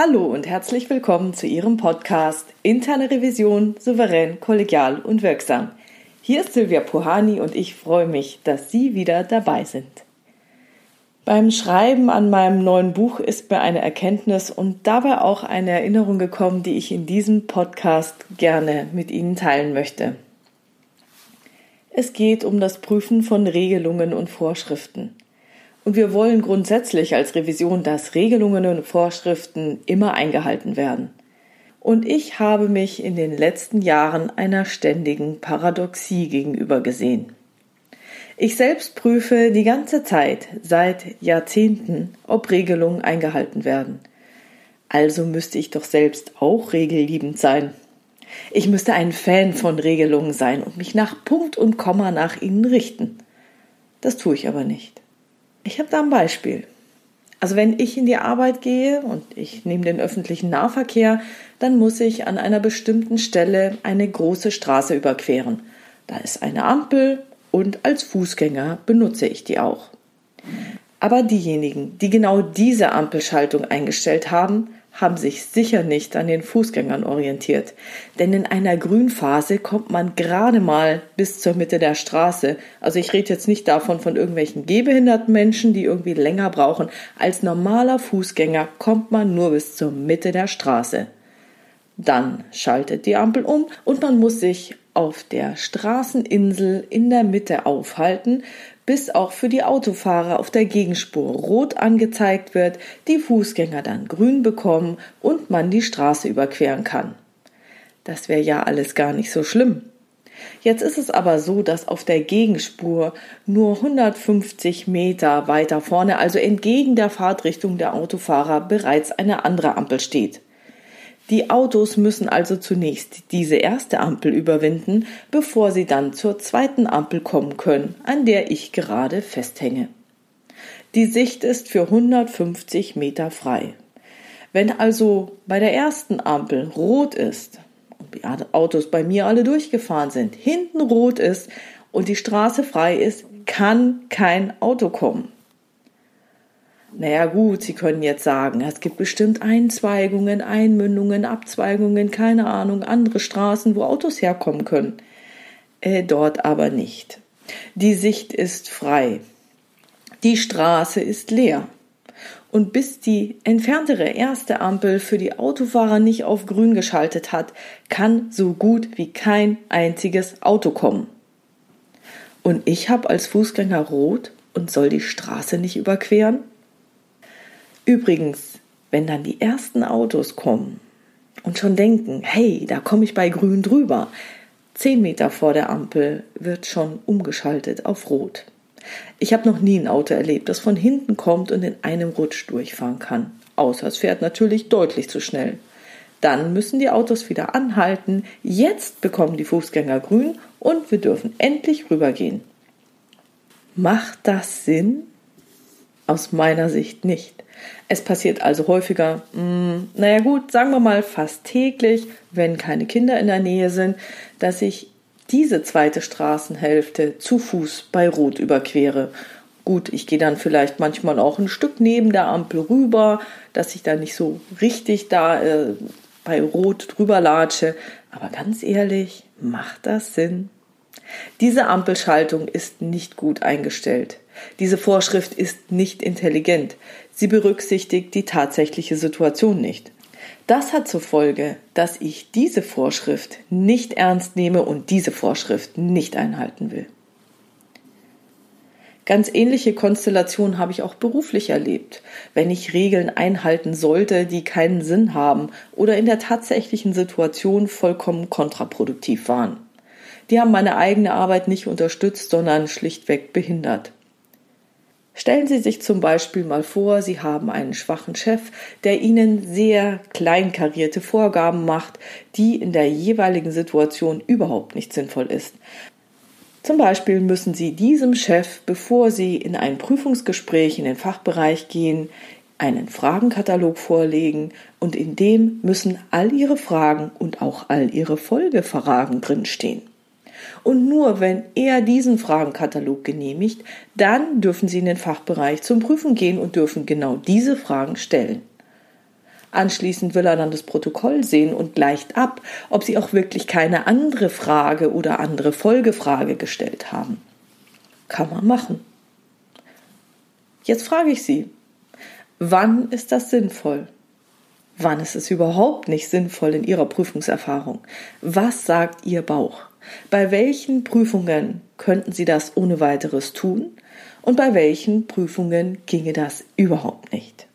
Hallo und herzlich willkommen zu Ihrem Podcast Interne Revision souverän, kollegial und wirksam. Hier ist Silvia Puhani und ich freue mich, dass Sie wieder dabei sind. Beim Schreiben an meinem neuen Buch ist mir eine Erkenntnis und dabei auch eine Erinnerung gekommen, die ich in diesem Podcast gerne mit Ihnen teilen möchte. Es geht um das Prüfen von Regelungen und Vorschriften. Und wir wollen grundsätzlich als Revision, dass Regelungen und Vorschriften immer eingehalten werden. Und ich habe mich in den letzten Jahren einer ständigen Paradoxie gegenüber gesehen. Ich selbst prüfe die ganze Zeit, seit Jahrzehnten, ob Regelungen eingehalten werden. Also müsste ich doch selbst auch regelliebend sein. Ich müsste ein Fan von Regelungen sein und mich nach Punkt und Komma nach ihnen richten. Das tue ich aber nicht. Ich habe da ein Beispiel. Also wenn ich in die Arbeit gehe und ich nehme den öffentlichen Nahverkehr, dann muss ich an einer bestimmten Stelle eine große Straße überqueren. Da ist eine Ampel und als Fußgänger benutze ich die auch. Aber diejenigen, die genau diese Ampelschaltung eingestellt haben, haben sich sicher nicht an den Fußgängern orientiert, denn in einer Grünphase kommt man gerade mal bis zur Mitte der Straße. Also ich rede jetzt nicht davon von irgendwelchen gehbehinderten Menschen, die irgendwie länger brauchen. Als normaler Fußgänger kommt man nur bis zur Mitte der Straße. Dann schaltet die Ampel um und man muss sich auf der Straßeninsel in der Mitte aufhalten, bis auch für die Autofahrer auf der Gegenspur rot angezeigt wird, die Fußgänger dann grün bekommen und man die Straße überqueren kann. Das wäre ja alles gar nicht so schlimm. Jetzt ist es aber so, dass auf der Gegenspur nur 150 Meter weiter vorne, also entgegen der Fahrtrichtung der Autofahrer, bereits eine andere Ampel steht. Die Autos müssen also zunächst diese erste Ampel überwinden, bevor sie dann zur zweiten Ampel kommen können, an der ich gerade festhänge. Die Sicht ist für 150 Meter frei. Wenn also bei der ersten Ampel rot ist und die Autos bei mir alle durchgefahren sind, hinten rot ist und die Straße frei ist, kann kein Auto kommen. Naja gut, Sie können jetzt sagen, es gibt bestimmt Einzweigungen, Einmündungen, Abzweigungen, keine Ahnung, andere Straßen, wo Autos herkommen können. Äh, dort aber nicht. Die Sicht ist frei. Die Straße ist leer. Und bis die entferntere erste Ampel für die Autofahrer nicht auf grün geschaltet hat, kann so gut wie kein einziges Auto kommen. Und ich habe als Fußgänger rot und soll die Straße nicht überqueren? Übrigens, wenn dann die ersten Autos kommen und schon denken, hey, da komme ich bei grün drüber, zehn Meter vor der Ampel wird schon umgeschaltet auf Rot. Ich habe noch nie ein Auto erlebt, das von hinten kommt und in einem Rutsch durchfahren kann. Außer es fährt natürlich deutlich zu schnell. Dann müssen die Autos wieder anhalten. Jetzt bekommen die Fußgänger grün und wir dürfen endlich rübergehen. Macht das Sinn? Aus meiner Sicht nicht. Es passiert also häufiger, mh, hm, naja gut, sagen wir mal fast täglich, wenn keine Kinder in der Nähe sind, dass ich diese zweite Straßenhälfte zu Fuß bei Rot überquere. Gut, ich gehe dann vielleicht manchmal auch ein Stück neben der Ampel rüber, dass ich da nicht so richtig da äh, bei Rot drüber latsche. Aber ganz ehrlich, macht das Sinn? Diese Ampelschaltung ist nicht gut eingestellt. Diese Vorschrift ist nicht intelligent. Sie berücksichtigt die tatsächliche Situation nicht. Das hat zur Folge, dass ich diese Vorschrift nicht ernst nehme und diese Vorschrift nicht einhalten will. Ganz ähnliche Konstellationen habe ich auch beruflich erlebt, wenn ich Regeln einhalten sollte, die keinen Sinn haben oder in der tatsächlichen Situation vollkommen kontraproduktiv waren. Die haben meine eigene Arbeit nicht unterstützt, sondern schlichtweg behindert. Stellen Sie sich zum Beispiel mal vor, Sie haben einen schwachen Chef, der Ihnen sehr kleinkarierte Vorgaben macht, die in der jeweiligen Situation überhaupt nicht sinnvoll ist. Zum Beispiel müssen Sie diesem Chef, bevor Sie in ein Prüfungsgespräch in den Fachbereich gehen, einen Fragenkatalog vorlegen und in dem müssen all Ihre Fragen und auch all Ihre Folgefragen drinstehen. Und nur wenn er diesen Fragenkatalog genehmigt, dann dürfen Sie in den Fachbereich zum Prüfen gehen und dürfen genau diese Fragen stellen. Anschließend will er dann das Protokoll sehen und gleicht ab, ob sie auch wirklich keine andere Frage oder andere Folgefrage gestellt haben. Kann man machen. Jetzt frage ich Sie, wann ist das sinnvoll? Wann ist es überhaupt nicht sinnvoll in Ihrer Prüfungserfahrung? Was sagt Ihr Bauch? Bei welchen Prüfungen könnten Sie das ohne weiteres tun? Und bei welchen Prüfungen ginge das überhaupt nicht?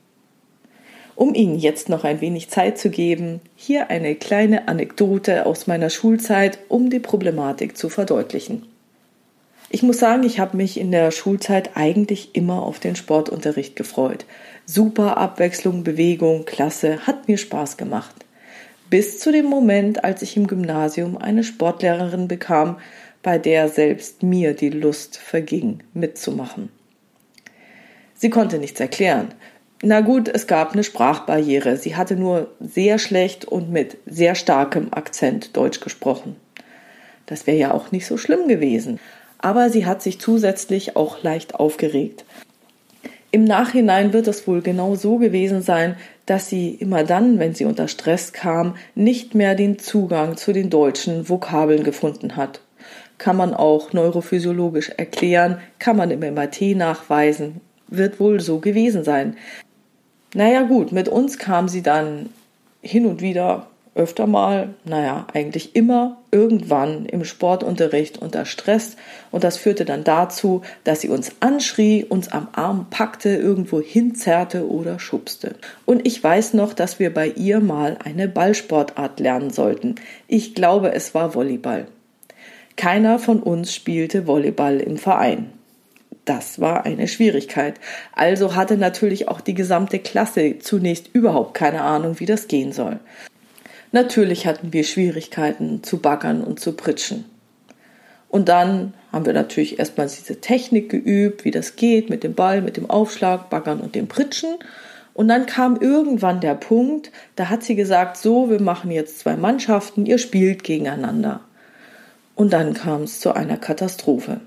Um Ihnen jetzt noch ein wenig Zeit zu geben, hier eine kleine Anekdote aus meiner Schulzeit, um die Problematik zu verdeutlichen. Ich muss sagen, ich habe mich in der Schulzeit eigentlich immer auf den Sportunterricht gefreut. Super Abwechslung, Bewegung, Klasse, hat mir Spaß gemacht. Bis zu dem Moment, als ich im Gymnasium eine Sportlehrerin bekam, bei der selbst mir die Lust verging, mitzumachen. Sie konnte nichts erklären, na gut, es gab eine Sprachbarriere. Sie hatte nur sehr schlecht und mit sehr starkem Akzent Deutsch gesprochen. Das wäre ja auch nicht so schlimm gewesen. Aber sie hat sich zusätzlich auch leicht aufgeregt. Im Nachhinein wird es wohl genau so gewesen sein, dass sie immer dann, wenn sie unter Stress kam, nicht mehr den Zugang zu den deutschen Vokabeln gefunden hat. Kann man auch neurophysiologisch erklären, kann man im MRT nachweisen, wird wohl so gewesen sein. Naja gut, mit uns kam sie dann hin und wieder öfter mal, naja, eigentlich immer irgendwann im Sportunterricht unter Stress und das führte dann dazu, dass sie uns anschrie, uns am Arm packte, irgendwo hinzerrte oder schubste. Und ich weiß noch, dass wir bei ihr mal eine Ballsportart lernen sollten. Ich glaube, es war Volleyball. Keiner von uns spielte Volleyball im Verein. Das war eine Schwierigkeit. Also hatte natürlich auch die gesamte Klasse zunächst überhaupt keine Ahnung, wie das gehen soll. Natürlich hatten wir Schwierigkeiten zu baggern und zu pritschen. Und dann haben wir natürlich erstmal diese Technik geübt, wie das geht mit dem Ball, mit dem Aufschlag, Baggern und dem Pritschen. Und dann kam irgendwann der Punkt, da hat sie gesagt, so, wir machen jetzt zwei Mannschaften, ihr spielt gegeneinander. Und dann kam es zu einer Katastrophe.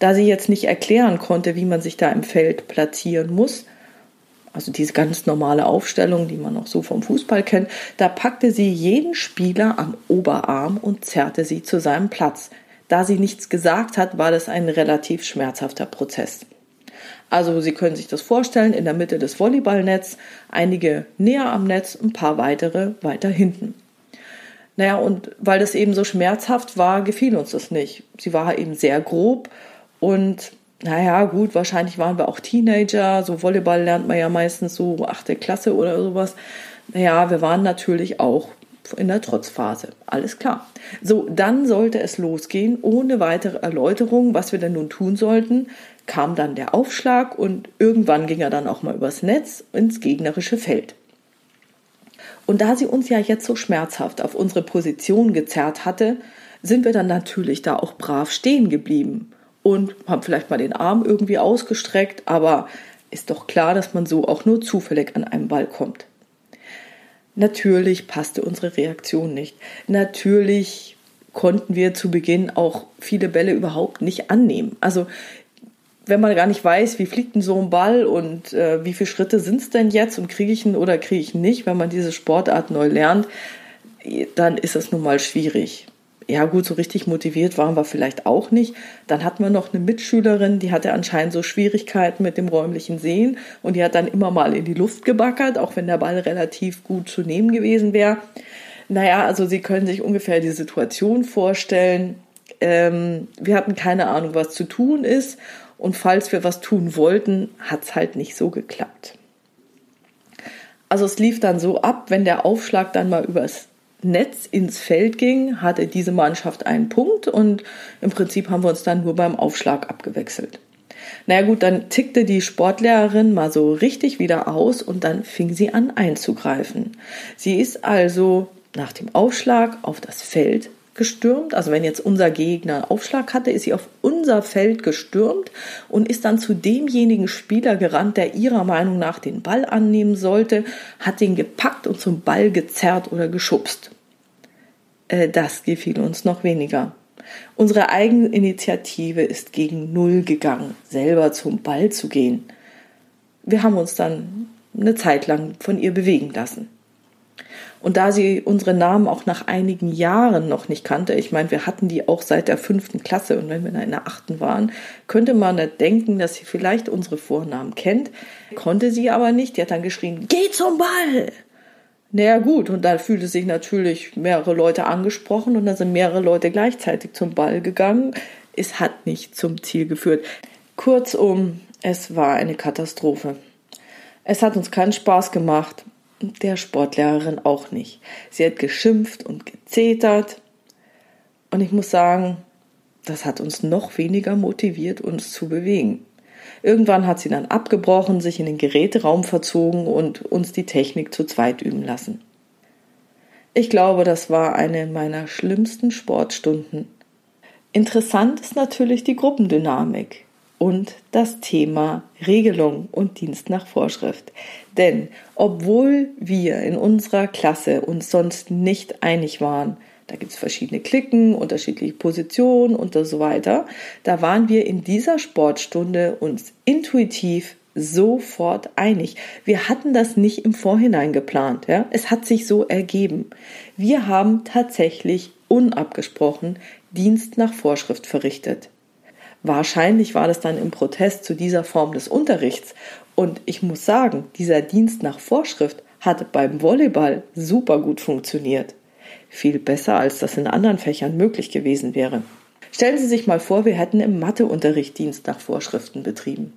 Da sie jetzt nicht erklären konnte, wie man sich da im Feld platzieren muss, also diese ganz normale Aufstellung, die man auch so vom Fußball kennt, da packte sie jeden Spieler am Oberarm und zerrte sie zu seinem Platz. Da sie nichts gesagt hat, war das ein relativ schmerzhafter Prozess. Also Sie können sich das vorstellen, in der Mitte des Volleyballnetz, einige näher am Netz, ein paar weitere weiter hinten. Naja, und weil das eben so schmerzhaft war, gefiel uns das nicht. Sie war eben sehr grob und naja, gut, wahrscheinlich waren wir auch Teenager. So Volleyball lernt man ja meistens so achte Klasse oder sowas. Naja, wir waren natürlich auch in der Trotzphase. Alles klar. So, dann sollte es losgehen. Ohne weitere Erläuterung, was wir denn nun tun sollten, kam dann der Aufschlag und irgendwann ging er dann auch mal übers Netz ins gegnerische Feld. Und da sie uns ja jetzt so schmerzhaft auf unsere Position gezerrt hatte, sind wir dann natürlich da auch brav stehen geblieben und haben vielleicht mal den Arm irgendwie ausgestreckt, aber ist doch klar, dass man so auch nur zufällig an einen Ball kommt. Natürlich passte unsere Reaktion nicht. Natürlich konnten wir zu Beginn auch viele Bälle überhaupt nicht annehmen. Also wenn man gar nicht weiß, wie fliegt denn so ein Ball und äh, wie viele Schritte sind es denn jetzt und kriege ich ihn oder kriege ich ihn nicht, wenn man diese Sportart neu lernt, dann ist es nun mal schwierig ja gut, so richtig motiviert waren wir vielleicht auch nicht. Dann hatten wir noch eine Mitschülerin, die hatte anscheinend so Schwierigkeiten mit dem räumlichen Sehen und die hat dann immer mal in die Luft gebackert, auch wenn der Ball relativ gut zu nehmen gewesen wäre. Naja, also Sie können sich ungefähr die Situation vorstellen. Ähm, wir hatten keine Ahnung, was zu tun ist und falls wir was tun wollten, hat es halt nicht so geklappt. Also es lief dann so ab, wenn der Aufschlag dann mal übers Netz ins Feld ging, hatte diese Mannschaft einen Punkt und im Prinzip haben wir uns dann nur beim Aufschlag abgewechselt. Naja gut, dann tickte die Sportlehrerin mal so richtig wieder aus und dann fing sie an einzugreifen. Sie ist also nach dem Aufschlag auf das Feld gestürmt. Also wenn jetzt unser Gegner Aufschlag hatte, ist sie auf unser Feld gestürmt und ist dann zu demjenigen Spieler gerannt, der ihrer Meinung nach den Ball annehmen sollte, hat den gepackt und zum Ball gezerrt oder geschubst. Äh, das gefiel uns noch weniger. Unsere eigene Initiative ist gegen Null gegangen, selber zum Ball zu gehen. Wir haben uns dann eine Zeit lang von ihr bewegen lassen. Und da sie unsere Namen auch nach einigen Jahren noch nicht kannte, ich meine, wir hatten die auch seit der fünften Klasse und wenn wir in der achten waren, könnte man da denken, dass sie vielleicht unsere Vornamen kennt, konnte sie aber nicht. Die hat dann geschrien, geh zum Ball! Naja gut, und da fühlte sich natürlich mehrere Leute angesprochen und dann sind mehrere Leute gleichzeitig zum Ball gegangen. Es hat nicht zum Ziel geführt. Kurzum, es war eine Katastrophe. Es hat uns keinen Spaß gemacht der Sportlehrerin auch nicht. Sie hat geschimpft und gezetert. Und ich muss sagen, das hat uns noch weniger motiviert, uns zu bewegen. Irgendwann hat sie dann abgebrochen, sich in den Geräteraum verzogen und uns die Technik zu zweit üben lassen. Ich glaube, das war eine meiner schlimmsten Sportstunden. Interessant ist natürlich die Gruppendynamik und das Thema Regelung und Dienst nach Vorschrift. Denn obwohl wir in unserer Klasse uns sonst nicht einig waren, da gibt es verschiedene Klicken, unterschiedliche Positionen und so weiter, da waren wir in dieser Sportstunde uns intuitiv sofort einig. Wir hatten das nicht im Vorhinein geplant, ja? Es hat sich so ergeben. Wir haben tatsächlich unabgesprochen Dienst nach Vorschrift verrichtet. Wahrscheinlich war das dann im Protest zu dieser Form des Unterrichts. Und ich muss sagen, dieser Dienst nach Vorschrift hat beim Volleyball super gut funktioniert. Viel besser, als das in anderen Fächern möglich gewesen wäre. Stellen Sie sich mal vor, wir hätten im Matheunterricht Dienst nach Vorschriften betrieben.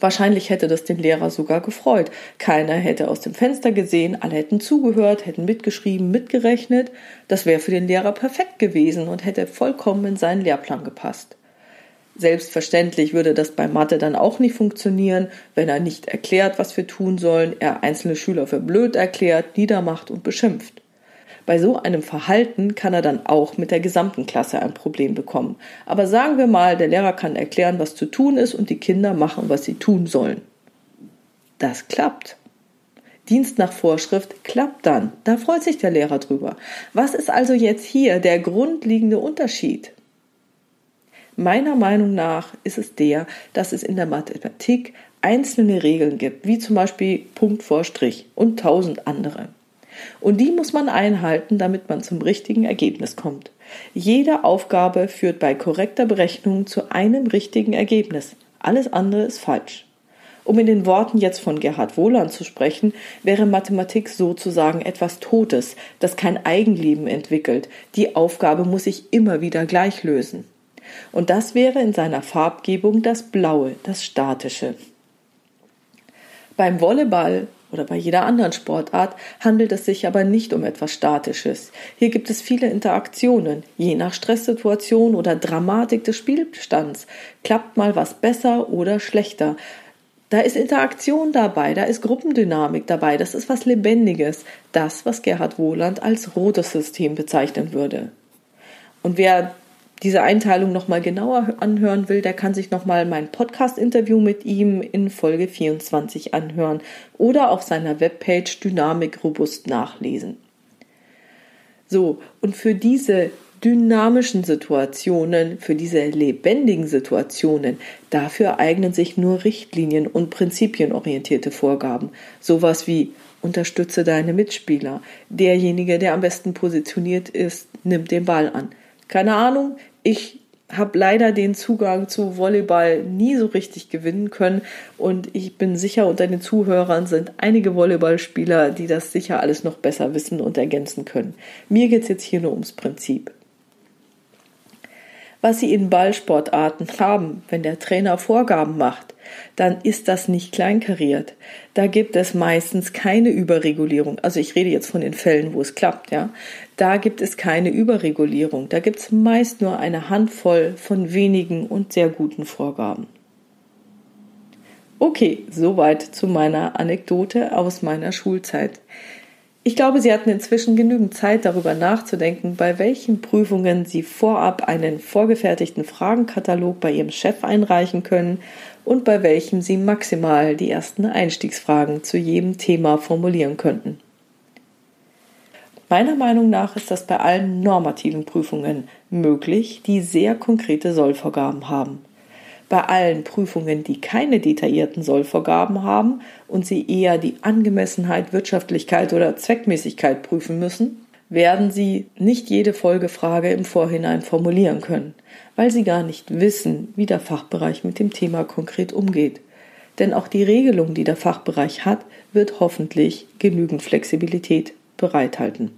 Wahrscheinlich hätte das den Lehrer sogar gefreut. Keiner hätte aus dem Fenster gesehen, alle hätten zugehört, hätten mitgeschrieben, mitgerechnet. Das wäre für den Lehrer perfekt gewesen und hätte vollkommen in seinen Lehrplan gepasst. Selbstverständlich würde das bei Mathe dann auch nicht funktionieren, wenn er nicht erklärt, was wir tun sollen, er einzelne Schüler für blöd erklärt, niedermacht und beschimpft. Bei so einem Verhalten kann er dann auch mit der gesamten Klasse ein Problem bekommen. Aber sagen wir mal, der Lehrer kann erklären, was zu tun ist und die Kinder machen, was sie tun sollen. Das klappt. Dienst nach Vorschrift klappt dann. Da freut sich der Lehrer drüber. Was ist also jetzt hier der grundlegende Unterschied? Meiner Meinung nach ist es der, dass es in der Mathematik einzelne Regeln gibt, wie zum Beispiel Punkt vor Strich und tausend andere. Und die muss man einhalten, damit man zum richtigen Ergebnis kommt. Jede Aufgabe führt bei korrekter Berechnung zu einem richtigen Ergebnis. Alles andere ist falsch. Um in den Worten jetzt von Gerhard Wohland zu sprechen, wäre Mathematik sozusagen etwas Totes, das kein Eigenleben entwickelt. Die Aufgabe muss sich immer wieder gleich lösen. Und das wäre in seiner Farbgebung das Blaue, das Statische. Beim Volleyball oder bei jeder anderen Sportart handelt es sich aber nicht um etwas Statisches. Hier gibt es viele Interaktionen. Je nach Stresssituation oder Dramatik des Spielstands klappt mal was besser oder schlechter. Da ist Interaktion dabei, da ist Gruppendynamik dabei, das ist was Lebendiges. Das, was Gerhard Wohland als rotes System bezeichnen würde. Und wer diese Einteilung nochmal genauer anhören will, der kann sich nochmal mein Podcast-Interview mit ihm in Folge 24 anhören oder auf seiner Webpage Dynamik Robust nachlesen. So, und für diese dynamischen Situationen, für diese lebendigen Situationen, dafür eignen sich nur Richtlinien und prinzipienorientierte Vorgaben. Sowas wie unterstütze deine Mitspieler. Derjenige, der am besten positioniert ist, nimmt den Ball an. Keine Ahnung, ich habe leider den Zugang zu Volleyball nie so richtig gewinnen können und ich bin sicher, unter den Zuhörern sind einige Volleyballspieler, die das sicher alles noch besser wissen und ergänzen können. Mir geht es jetzt hier nur ums Prinzip. Was Sie in Ballsportarten haben, wenn der Trainer Vorgaben macht, dann ist das nicht kleinkariert. Da gibt es meistens keine Überregulierung. Also ich rede jetzt von den Fällen, wo es klappt, ja. Da gibt es keine Überregulierung. Da gibt es meist nur eine Handvoll von wenigen und sehr guten Vorgaben. Okay, soweit zu meiner Anekdote aus meiner Schulzeit. Ich glaube, Sie hatten inzwischen genügend Zeit, darüber nachzudenken, bei welchen Prüfungen Sie vorab einen vorgefertigten Fragenkatalog bei Ihrem Chef einreichen können und bei welchem Sie maximal die ersten Einstiegsfragen zu jedem Thema formulieren könnten. Meiner Meinung nach ist das bei allen normativen Prüfungen möglich, die sehr konkrete Sollvorgaben haben. Bei allen Prüfungen, die keine detaillierten Sollvorgaben haben und Sie eher die Angemessenheit, Wirtschaftlichkeit oder Zweckmäßigkeit prüfen müssen, werden Sie nicht jede Folgefrage im Vorhinein formulieren können, weil Sie gar nicht wissen, wie der Fachbereich mit dem Thema konkret umgeht. Denn auch die Regelung, die der Fachbereich hat, wird hoffentlich genügend Flexibilität bereithalten.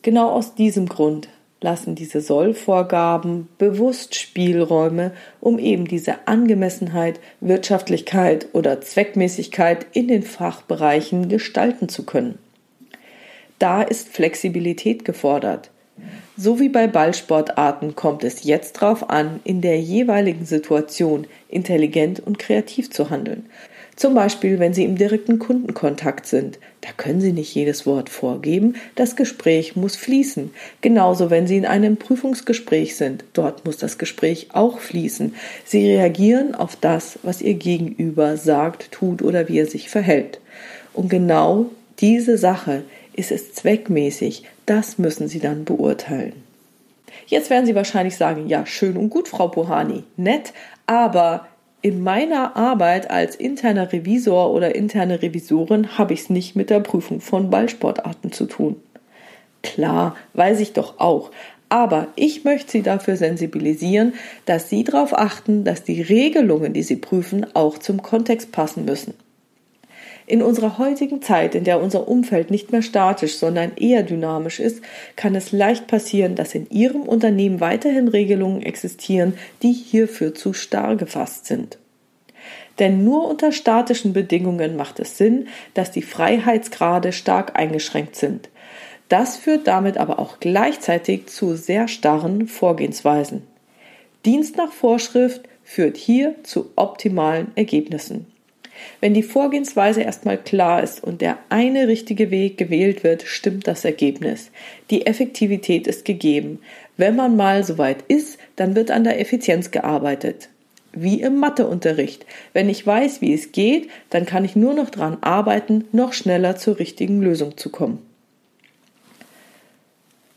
Genau aus diesem Grund lassen diese Sollvorgaben bewusst Spielräume, um eben diese Angemessenheit, Wirtschaftlichkeit oder Zweckmäßigkeit in den Fachbereichen gestalten zu können. Da ist Flexibilität gefordert. So wie bei Ballsportarten kommt es jetzt darauf an, in der jeweiligen Situation intelligent und kreativ zu handeln. Zum Beispiel, wenn Sie im direkten Kundenkontakt sind. Da können Sie nicht jedes Wort vorgeben. Das Gespräch muss fließen. Genauso, wenn Sie in einem Prüfungsgespräch sind. Dort muss das Gespräch auch fließen. Sie reagieren auf das, was Ihr Gegenüber sagt, tut oder wie er sich verhält. Und genau diese Sache ist es zweckmäßig. Das müssen Sie dann beurteilen. Jetzt werden Sie wahrscheinlich sagen, ja, schön und gut, Frau Pohani, nett, aber in meiner Arbeit als interner Revisor oder interne Revisorin habe ich es nicht mit der Prüfung von Ballsportarten zu tun. Klar, weiß ich doch auch. Aber ich möchte Sie dafür sensibilisieren, dass Sie darauf achten, dass die Regelungen, die Sie prüfen, auch zum Kontext passen müssen. In unserer heutigen Zeit, in der unser Umfeld nicht mehr statisch, sondern eher dynamisch ist, kann es leicht passieren, dass in Ihrem Unternehmen weiterhin Regelungen existieren, die hierfür zu starr gefasst sind. Denn nur unter statischen Bedingungen macht es Sinn, dass die Freiheitsgrade stark eingeschränkt sind. Das führt damit aber auch gleichzeitig zu sehr starren Vorgehensweisen. Dienst nach Vorschrift führt hier zu optimalen Ergebnissen. Wenn die Vorgehensweise erstmal klar ist und der eine richtige Weg gewählt wird, stimmt das Ergebnis. Die Effektivität ist gegeben. Wenn man mal soweit ist, dann wird an der Effizienz gearbeitet. Wie im Matheunterricht. Wenn ich weiß, wie es geht, dann kann ich nur noch daran arbeiten, noch schneller zur richtigen Lösung zu kommen.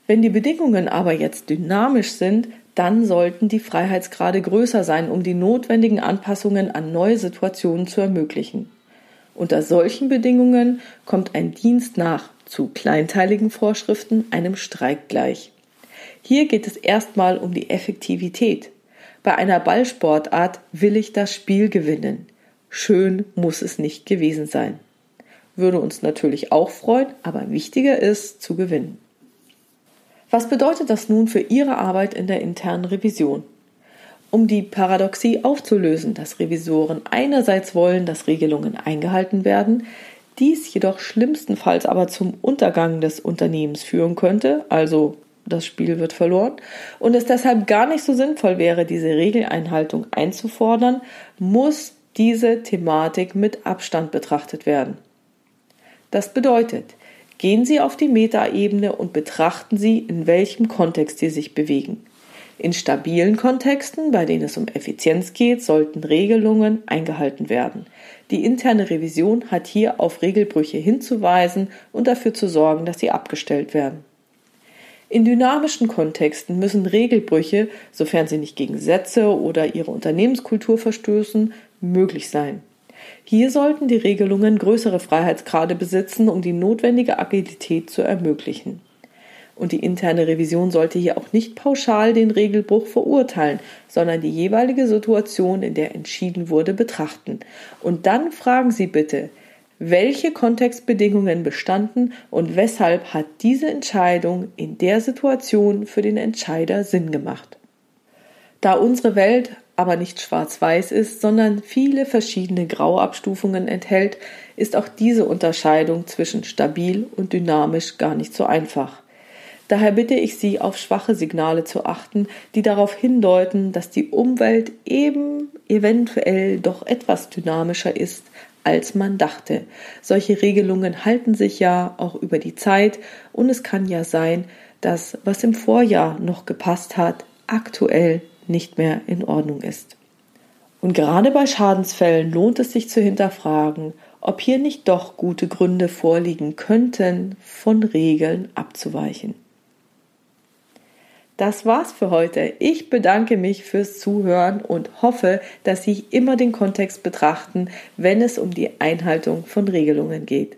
Wenn die Bedingungen aber jetzt dynamisch sind, dann sollten die Freiheitsgrade größer sein, um die notwendigen Anpassungen an neue Situationen zu ermöglichen. Unter solchen Bedingungen kommt ein Dienst nach zu kleinteiligen Vorschriften einem Streik gleich. Hier geht es erstmal um die Effektivität. Bei einer Ballsportart will ich das Spiel gewinnen. Schön muss es nicht gewesen sein. Würde uns natürlich auch freuen, aber wichtiger ist zu gewinnen. Was bedeutet das nun für Ihre Arbeit in der internen Revision? Um die Paradoxie aufzulösen, dass Revisoren einerseits wollen, dass Regelungen eingehalten werden, dies jedoch schlimmstenfalls aber zum Untergang des Unternehmens führen könnte, also das Spiel wird verloren, und es deshalb gar nicht so sinnvoll wäre, diese Regeleinhaltung einzufordern, muss diese Thematik mit Abstand betrachtet werden. Das bedeutet, Gehen Sie auf die Metaebene und betrachten Sie, in welchem Kontext Sie sich bewegen. In stabilen Kontexten, bei denen es um Effizienz geht, sollten Regelungen eingehalten werden. Die interne Revision hat hier auf Regelbrüche hinzuweisen und dafür zu sorgen, dass sie abgestellt werden. In dynamischen Kontexten müssen Regelbrüche, sofern sie nicht gegen Sätze oder ihre Unternehmenskultur verstößen, möglich sein. Hier sollten die Regelungen größere Freiheitsgrade besitzen, um die notwendige Agilität zu ermöglichen. Und die interne Revision sollte hier auch nicht pauschal den Regelbruch verurteilen, sondern die jeweilige Situation, in der entschieden wurde, betrachten. Und dann fragen Sie bitte, welche Kontextbedingungen bestanden und weshalb hat diese Entscheidung in der Situation für den Entscheider Sinn gemacht. Da unsere Welt aber nicht schwarz-weiß ist, sondern viele verschiedene Grauabstufungen enthält, ist auch diese Unterscheidung zwischen stabil und dynamisch gar nicht so einfach. Daher bitte ich Sie, auf schwache Signale zu achten, die darauf hindeuten, dass die Umwelt eben eventuell doch etwas dynamischer ist, als man dachte. Solche Regelungen halten sich ja auch über die Zeit und es kann ja sein, dass was im Vorjahr noch gepasst hat, aktuell nicht mehr in Ordnung ist. Und gerade bei Schadensfällen lohnt es sich zu hinterfragen, ob hier nicht doch gute Gründe vorliegen könnten, von Regeln abzuweichen. Das war's für heute. Ich bedanke mich fürs Zuhören und hoffe, dass Sie immer den Kontext betrachten, wenn es um die Einhaltung von Regelungen geht.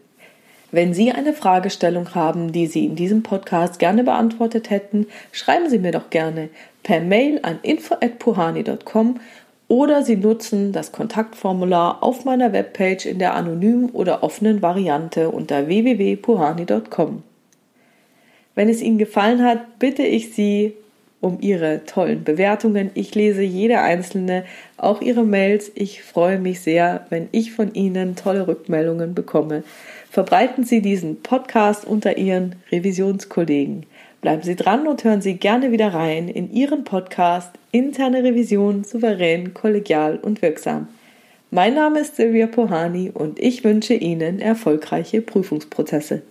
Wenn Sie eine Fragestellung haben, die Sie in diesem Podcast gerne beantwortet hätten, schreiben Sie mir doch gerne per Mail an info@puhani.com oder Sie nutzen das Kontaktformular auf meiner Webpage in der anonymen oder offenen Variante unter www.puhani.com. Wenn es Ihnen gefallen hat, bitte ich Sie um Ihre tollen Bewertungen. Ich lese jede einzelne, auch Ihre Mails. Ich freue mich sehr, wenn ich von Ihnen tolle Rückmeldungen bekomme. Verbreiten Sie diesen Podcast unter Ihren Revisionskollegen. Bleiben Sie dran und hören Sie gerne wieder rein in Ihren Podcast Interne Revision souverän, kollegial und wirksam. Mein Name ist Silvia Pohani und ich wünsche Ihnen erfolgreiche Prüfungsprozesse.